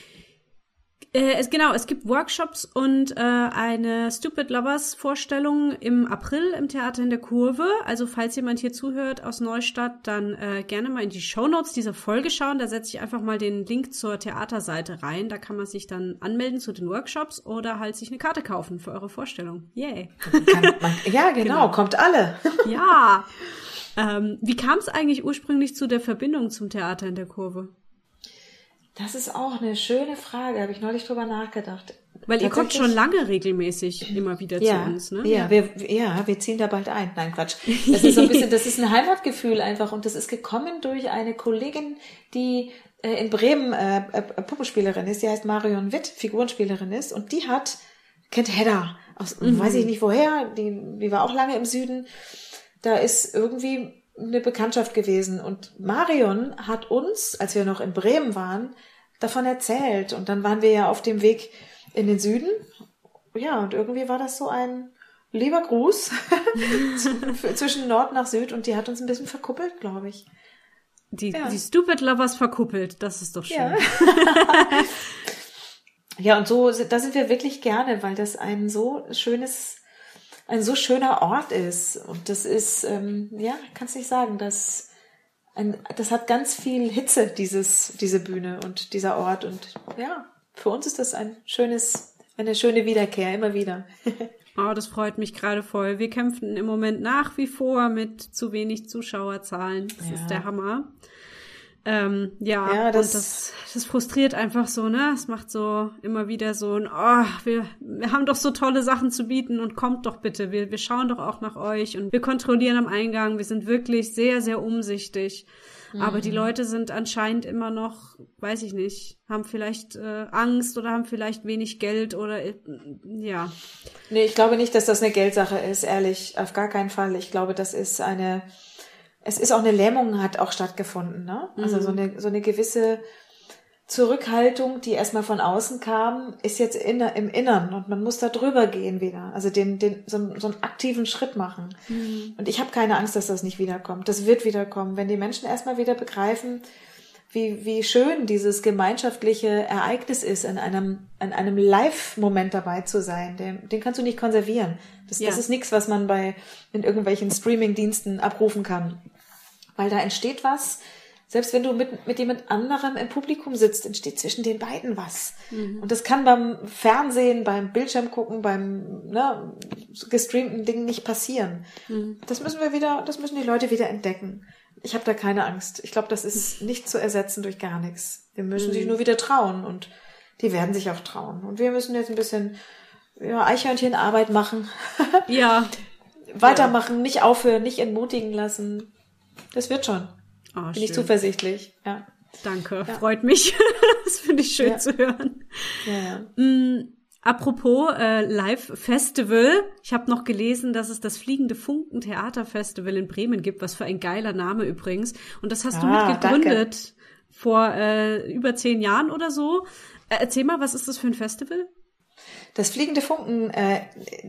Äh, es, genau, es gibt Workshops und äh, eine Stupid Lovers Vorstellung im April im Theater in der Kurve. Also falls jemand hier zuhört aus Neustadt, dann äh, gerne mal in die Shownotes dieser Folge schauen. Da setze ich einfach mal den Link zur Theaterseite rein. Da kann man sich dann anmelden zu den Workshops oder halt sich eine Karte kaufen für eure Vorstellung. Yay. Ja, genau, genau, kommt alle. ja. Ähm, wie kam es eigentlich ursprünglich zu der Verbindung zum Theater in der Kurve? Das ist auch eine schöne Frage, habe ich neulich drüber nachgedacht. Weil ihr kommt schon lange regelmäßig immer wieder ja, zu uns, ne? Ja, wir, ja, wir ziehen da bald ein. Nein, Quatsch. Das ist so ein bisschen, das ist ein Heimatgefühl einfach und das ist gekommen durch eine Kollegin, die äh, in Bremen äh, äh, Puppenspielerin ist. Die heißt Marion Witt, Figurenspielerin ist und die hat, kennt Hedda, aus, mhm. weiß ich nicht woher, die, die war auch lange im Süden. Da ist irgendwie eine Bekanntschaft gewesen. Und Marion hat uns, als wir noch in Bremen waren, davon erzählt. Und dann waren wir ja auf dem Weg in den Süden. Ja, und irgendwie war das so ein lieber Gruß zwischen Nord nach Süd und die hat uns ein bisschen verkuppelt, glaube ich. Die, ja. die Stupid Lovers verkuppelt, das ist doch schön. Ja. ja, und so, da sind wir wirklich gerne, weil das ein so schönes ein so schöner Ort ist. Und das ist, ähm, ja, kannst nicht sagen, das, ein, das hat ganz viel Hitze, dieses, diese Bühne und dieser Ort. Und ja, für uns ist das ein schönes, eine schöne Wiederkehr, immer wieder. Oh, das freut mich gerade voll. Wir kämpfen im Moment nach wie vor mit zu wenig Zuschauerzahlen. Das ja. ist der Hammer. Ähm, ja, ja das, und das, das frustriert einfach so, ne? Es macht so immer wieder so ein, oh, wir, wir haben doch so tolle Sachen zu bieten und kommt doch bitte, wir, wir schauen doch auch nach euch und wir kontrollieren am Eingang, wir sind wirklich sehr, sehr umsichtig. Mhm. Aber die mhm. Leute sind anscheinend immer noch, weiß ich nicht, haben vielleicht äh, Angst oder haben vielleicht wenig Geld oder äh, ja. Nee, ich glaube nicht, dass das eine Geldsache ist, ehrlich, auf gar keinen Fall. Ich glaube, das ist eine es ist auch eine Lähmung hat auch stattgefunden, ne? Also mhm. so eine so eine gewisse Zurückhaltung, die erstmal von außen kam, ist jetzt in, im Innern und man muss da drüber gehen wieder. Also den, den, so, so einen aktiven Schritt machen. Mhm. Und ich habe keine Angst, dass das nicht wiederkommt. Das wird wiederkommen. Wenn die Menschen erstmal wieder begreifen, wie, wie schön dieses gemeinschaftliche Ereignis ist, in einem, in einem Live-Moment dabei zu sein. Den, den kannst du nicht konservieren. Das, ja. das ist nichts, was man bei in irgendwelchen Streaming-Diensten abrufen kann weil da entsteht was. Selbst wenn du mit, mit jemand anderem im Publikum sitzt, entsteht zwischen den beiden was. Mhm. Und das kann beim Fernsehen, beim Bildschirm gucken, beim ne, gestreamten Ding nicht passieren. Mhm. Das müssen wir wieder, das müssen die Leute wieder entdecken. Ich habe da keine Angst. Ich glaube, das ist nicht zu ersetzen durch gar nichts. Wir müssen mhm. sich nur wieder trauen und die werden sich auch trauen. Und wir müssen jetzt ein bisschen ja, Eichhörnchenarbeit machen. Ja. Weitermachen, nicht aufhören, nicht entmutigen lassen. Das wird schon. Oh, Bin schön. ich zuversichtlich, ja. Danke, ja. freut mich. das finde ich schön ja. zu hören. Ja, mm, apropos äh, Live-Festival. Ich habe noch gelesen, dass es das Fliegende Funken Theaterfestival in Bremen gibt. Was für ein geiler Name übrigens. Und das hast ah, du mitgegründet danke. vor äh, über zehn Jahren oder so. Äh, erzähl mal, was ist das für ein Festival? Das Fliegende Funken äh,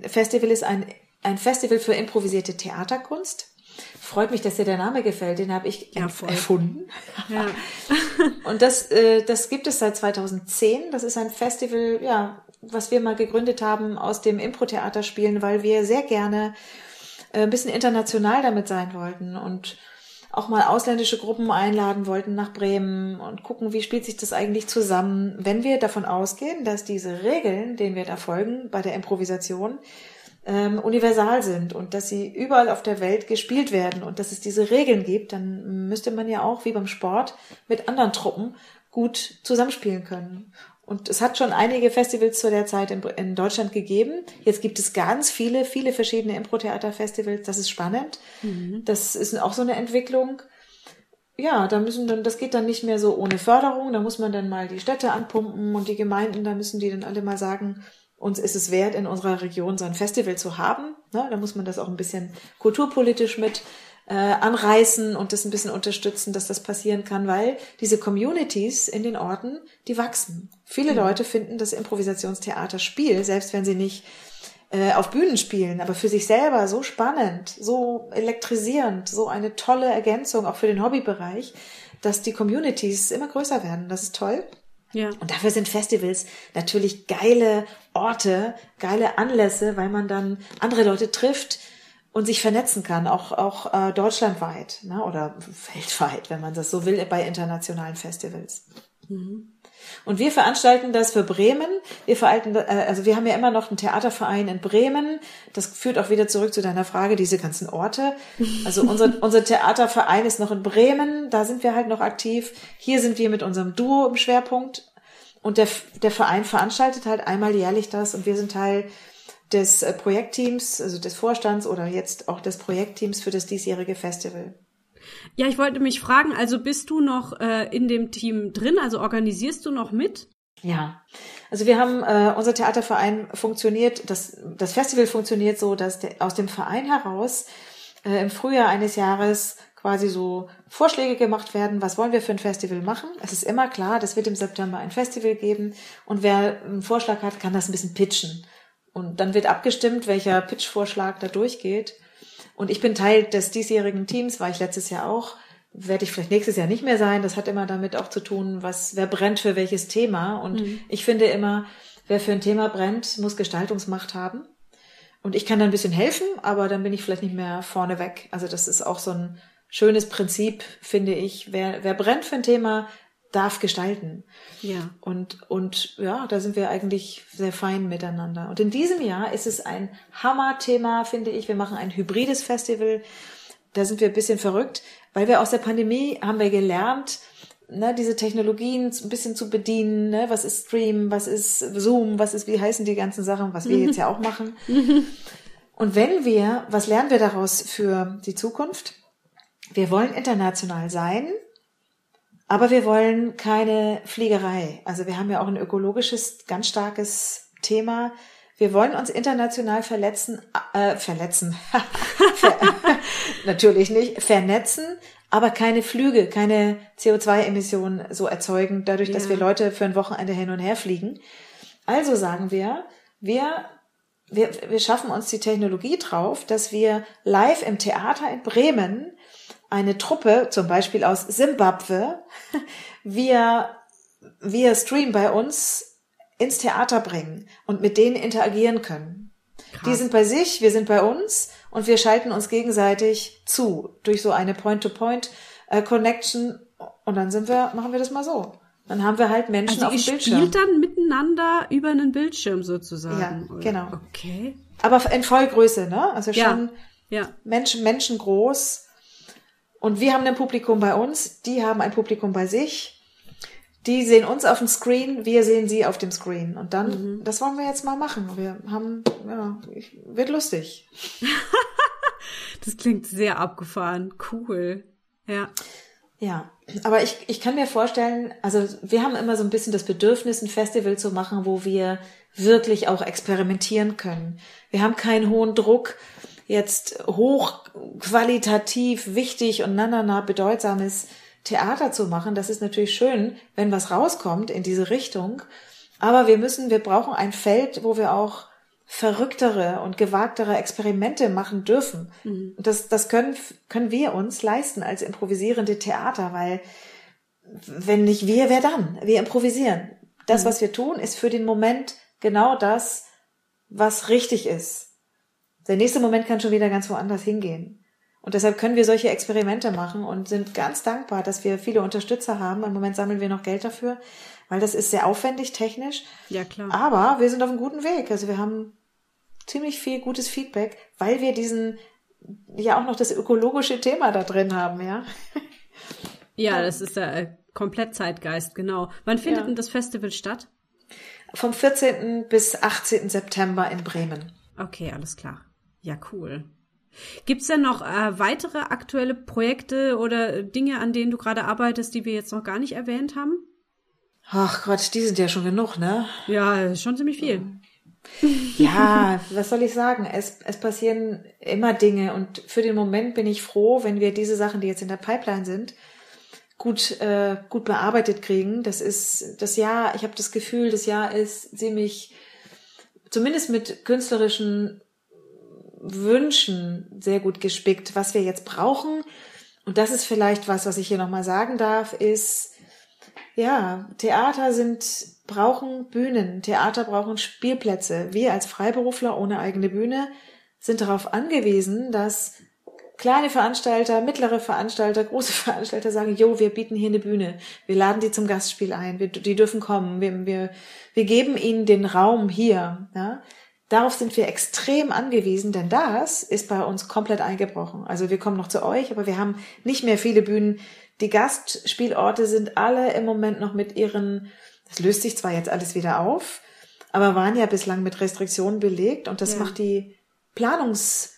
Festival ist ein ein Festival für improvisierte Theaterkunst. Freut mich, dass dir der Name gefällt. Den habe ich ja, erfunden. Ja. und das, äh, das gibt es seit 2010. Das ist ein Festival, ja, was wir mal gegründet haben aus dem Impro-Theater spielen, weil wir sehr gerne äh, ein bisschen international damit sein wollten und auch mal ausländische Gruppen einladen wollten nach Bremen und gucken, wie spielt sich das eigentlich zusammen, wenn wir davon ausgehen, dass diese Regeln, denen wir da folgen bei der Improvisation, ähm, universal sind und dass sie überall auf der Welt gespielt werden und dass es diese Regeln gibt, dann müsste man ja auch wie beim Sport mit anderen Truppen gut zusammenspielen können. Und es hat schon einige Festivals zu der Zeit in, in Deutschland gegeben. Jetzt gibt es ganz viele, viele verschiedene Impro-Theater-Festivals. Das ist spannend. Mhm. Das ist auch so eine Entwicklung. Ja, da müssen dann, das geht dann nicht mehr so ohne Förderung. Da muss man dann mal die Städte anpumpen und die Gemeinden, da müssen die dann alle mal sagen, uns ist es wert, in unserer Region so ein Festival zu haben. Ne? Da muss man das auch ein bisschen kulturpolitisch mit äh, anreißen und das ein bisschen unterstützen, dass das passieren kann, weil diese Communities in den Orten, die wachsen. Viele mhm. Leute finden das Improvisationstheater Spiel, selbst wenn sie nicht äh, auf Bühnen spielen, aber für sich selber so spannend, so elektrisierend, so eine tolle Ergänzung auch für den Hobbybereich, dass die Communities immer größer werden. Das ist toll. Ja. Und dafür sind Festivals natürlich geile Orte, geile Anlässe, weil man dann andere Leute trifft und sich vernetzen kann, auch, auch äh, deutschlandweit ne? oder weltweit, wenn man das so will, bei internationalen Festivals. Mhm. Und wir veranstalten das für Bremen. Wir veralten, äh, also wir haben ja immer noch einen Theaterverein in Bremen. Das führt auch wieder zurück zu deiner Frage, diese ganzen Orte. Also unser, unser Theaterverein ist noch in Bremen. Da sind wir halt noch aktiv. Hier sind wir mit unserem Duo im Schwerpunkt. Und der, der Verein veranstaltet halt einmal jährlich das und wir sind Teil des äh, Projektteams, also des Vorstands oder jetzt auch des Projektteams für das diesjährige Festival. Ja, ich wollte mich fragen, also bist du noch äh, in dem Team drin, also organisierst du noch mit? Ja, also wir haben, äh, unser Theaterverein funktioniert, das, das Festival funktioniert so, dass der, aus dem Verein heraus äh, im Frühjahr eines Jahres quasi so Vorschläge gemacht werden, was wollen wir für ein Festival machen. Es ist immer klar, das wird im September ein Festival geben und wer einen Vorschlag hat, kann das ein bisschen pitchen. Und dann wird abgestimmt, welcher Pitch-Vorschlag da durchgeht. Und ich bin Teil des diesjährigen Teams, war ich letztes Jahr auch. Werde ich vielleicht nächstes Jahr nicht mehr sein. Das hat immer damit auch zu tun, was, wer brennt für welches Thema. Und mhm. ich finde immer, wer für ein Thema brennt, muss Gestaltungsmacht haben. Und ich kann da ein bisschen helfen, aber dann bin ich vielleicht nicht mehr vorne weg. Also das ist auch so ein schönes Prinzip, finde ich. Wer, wer brennt für ein Thema, darf gestalten. Ja. Und, und ja, da sind wir eigentlich sehr fein miteinander. Und in diesem Jahr ist es ein Hammerthema, finde ich. Wir machen ein hybrides Festival. Da sind wir ein bisschen verrückt, weil wir aus der Pandemie haben wir gelernt, ne, diese Technologien ein bisschen zu bedienen. Ne? Was ist Stream, was ist Zoom, was ist, wie heißen die ganzen Sachen, was wir jetzt ja auch machen. Und wenn wir, was lernen wir daraus für die Zukunft? Wir wollen international sein aber wir wollen keine Fliegerei. Also wir haben ja auch ein ökologisches, ganz starkes Thema. Wir wollen uns international verletzen, äh, verletzen. Natürlich nicht, vernetzen, aber keine Flüge, keine CO2-Emissionen so erzeugen, dadurch, ja. dass wir Leute für ein Wochenende hin und her fliegen. Also sagen wir, wir, wir, wir schaffen uns die Technologie drauf, dass wir live im Theater in Bremen eine Truppe, zum Beispiel aus Simbabwe, via, via Stream bei uns ins Theater bringen und mit denen interagieren können. Krass. Die sind bei sich, wir sind bei uns und wir schalten uns gegenseitig zu durch so eine Point-to-Point-Connection und dann sind wir, machen wir das mal so. Dann haben wir halt Menschen also auf dem Bildschirm. spielt dann miteinander über einen Bildschirm sozusagen. Ja, genau. Okay. Aber in Vollgröße, ne? Also schon ja, ja. Menschen, Menschen groß und wir haben ein Publikum bei uns, die haben ein Publikum bei sich. Die sehen uns auf dem Screen, wir sehen sie auf dem Screen. Und dann, mhm. das wollen wir jetzt mal machen. Wir haben, ja, wird lustig. das klingt sehr abgefahren. Cool. Ja. Ja, aber ich, ich kann mir vorstellen, also wir haben immer so ein bisschen das Bedürfnis, ein Festival zu machen, wo wir wirklich auch experimentieren können. Wir haben keinen hohen Druck jetzt hochqualitativ wichtig und nanana bedeutsames Theater zu machen. Das ist natürlich schön, wenn was rauskommt in diese Richtung. Aber wir müssen, wir brauchen ein Feld, wo wir auch verrücktere und gewagtere Experimente machen dürfen. Mhm. Das, das können, können wir uns leisten als improvisierende Theater, weil wenn nicht wir, wer dann? Wir improvisieren. Das, mhm. was wir tun, ist für den Moment genau das, was richtig ist. Der nächste Moment kann schon wieder ganz woanders hingehen. Und deshalb können wir solche Experimente machen und sind ganz dankbar, dass wir viele Unterstützer haben. Im Moment sammeln wir noch Geld dafür, weil das ist sehr aufwendig technisch. Ja, klar. Aber wir sind auf einem guten Weg. Also wir haben ziemlich viel gutes Feedback, weil wir diesen, ja auch noch das ökologische Thema da drin haben, ja. Ja, das ist ja äh, komplett Zeitgeist, genau. Wann findet ja. denn das Festival statt? Vom 14. bis 18. September in Bremen. Okay, alles klar. Ja, cool. Gibt's denn noch äh, weitere aktuelle Projekte oder Dinge, an denen du gerade arbeitest, die wir jetzt noch gar nicht erwähnt haben? Ach Gott, die sind ja schon genug, ne? Ja, schon ziemlich viel. Ja, was soll ich sagen? Es, es passieren immer Dinge und für den Moment bin ich froh, wenn wir diese Sachen, die jetzt in der Pipeline sind, gut, äh, gut bearbeitet kriegen. Das ist das Jahr, ich habe das Gefühl, das Jahr ist ziemlich, zumindest mit künstlerischen Wünschen sehr gut gespickt. Was wir jetzt brauchen, und das ist vielleicht was, was ich hier nochmal sagen darf, ist, ja, Theater sind, brauchen Bühnen, Theater brauchen Spielplätze. Wir als Freiberufler ohne eigene Bühne sind darauf angewiesen, dass kleine Veranstalter, mittlere Veranstalter, große Veranstalter sagen, jo, wir bieten hier eine Bühne. Wir laden die zum Gastspiel ein. Wir, die dürfen kommen. Wir, wir, wir geben ihnen den Raum hier. Ja? Darauf sind wir extrem angewiesen, denn das ist bei uns komplett eingebrochen. Also wir kommen noch zu euch, aber wir haben nicht mehr viele Bühnen, die Gastspielorte sind alle im Moment noch mit ihren, das löst sich zwar jetzt alles wieder auf, aber waren ja bislang mit Restriktionen belegt und das ja. macht die Planungs,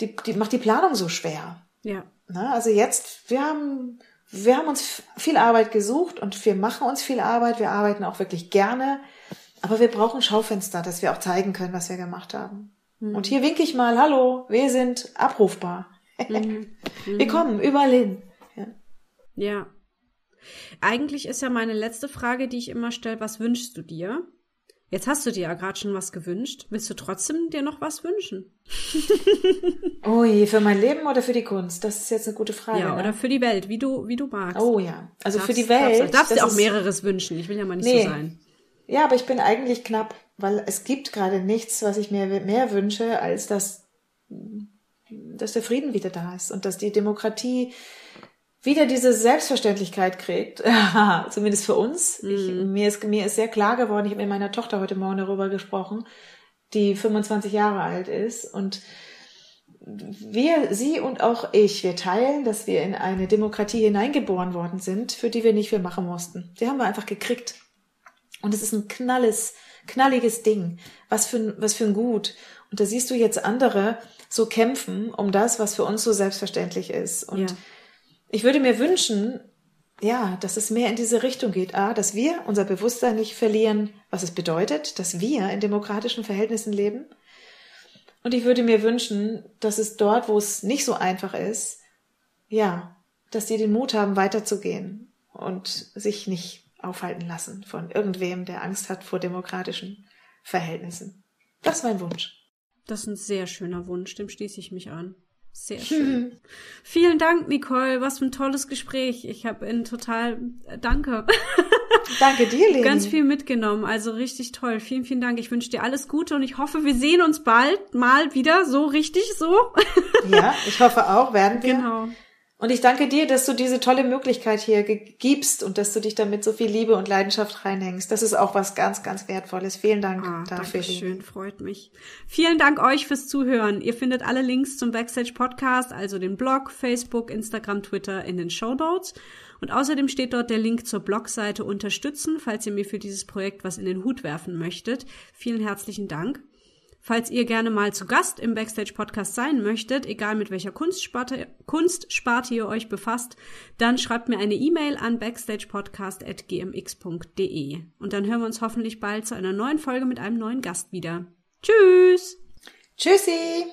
die, die macht die Planung so schwer. Ja. Na, also jetzt, wir haben, wir haben uns viel Arbeit gesucht und wir machen uns viel Arbeit. Wir arbeiten auch wirklich gerne. Aber wir brauchen Schaufenster, dass wir auch zeigen können, was wir gemacht haben. Mhm. Und hier winke ich mal, hallo, wir sind abrufbar. Mhm. wir kommen überall hin. Ja. Eigentlich ist ja meine letzte Frage, die ich immer stelle, was wünschst du dir? Jetzt hast du dir ja gerade schon was gewünscht. Willst du trotzdem dir noch was wünschen? oh je, für mein Leben oder für die Kunst? Das ist jetzt eine gute Frage. Ja, ne? oder für die Welt, wie du, wie du magst. Oh ja, also darfst, für die Welt. Darfst, darfst dir auch mehreres wünschen. Ich will ja mal nicht nee. so sein. Ja, aber ich bin eigentlich knapp, weil es gibt gerade nichts, was ich mir mehr wünsche, als dass, dass der Frieden wieder da ist und dass die Demokratie wieder diese Selbstverständlichkeit kriegt, zumindest für uns. Mhm. Ich, mir, ist, mir ist sehr klar geworden, ich habe mit meiner Tochter heute Morgen darüber gesprochen, die 25 Jahre alt ist und wir, sie und auch ich, wir teilen, dass wir in eine Demokratie hineingeboren worden sind, für die wir nicht viel machen mussten. Die haben wir einfach gekriegt. Und es ist ein knalles, knalliges Ding. Was für, was für ein Gut. Und da siehst du jetzt andere so kämpfen um das, was für uns so selbstverständlich ist. Und ja ich würde mir wünschen, ja, dass es mehr in diese Richtung geht. A, dass wir unser Bewusstsein nicht verlieren, was es bedeutet, dass wir in demokratischen Verhältnissen leben. Und ich würde mir wünschen, dass es dort, wo es nicht so einfach ist, ja, dass die den Mut haben, weiterzugehen und sich nicht aufhalten lassen von irgendwem, der Angst hat vor demokratischen Verhältnissen. Das ist mein Wunsch. Das ist ein sehr schöner Wunsch, dem schließe ich mich an. Sehr schön. Vielen Dank, Nicole. Was für ein tolles Gespräch. Ich habe ihn total äh, danke. Danke dir, Leni. Ganz viel mitgenommen. Also richtig toll. Vielen, vielen Dank. Ich wünsche dir alles Gute und ich hoffe, wir sehen uns bald mal wieder so richtig so. Ja, ich hoffe auch, werden wir. Genau. Und ich danke dir, dass du diese tolle Möglichkeit hier gibst und dass du dich damit so viel Liebe und Leidenschaft reinhängst. Das ist auch was ganz, ganz Wertvolles. Vielen Dank ah, dafür. Schön, freut mich. Vielen Dank euch fürs Zuhören. Ihr findet alle Links zum Backstage Podcast, also den Blog, Facebook, Instagram, Twitter in den Show Notes. Und außerdem steht dort der Link zur Blogseite Unterstützen, falls ihr mir für dieses Projekt was in den Hut werfen möchtet. Vielen herzlichen Dank. Falls ihr gerne mal zu Gast im Backstage Podcast sein möchtet, egal mit welcher Kunstsparte, Kunstsparte ihr euch befasst, dann schreibt mir eine E-Mail an backstagepodcast.gmx.de. Und dann hören wir uns hoffentlich bald zu einer neuen Folge mit einem neuen Gast wieder. Tschüss! Tschüssi!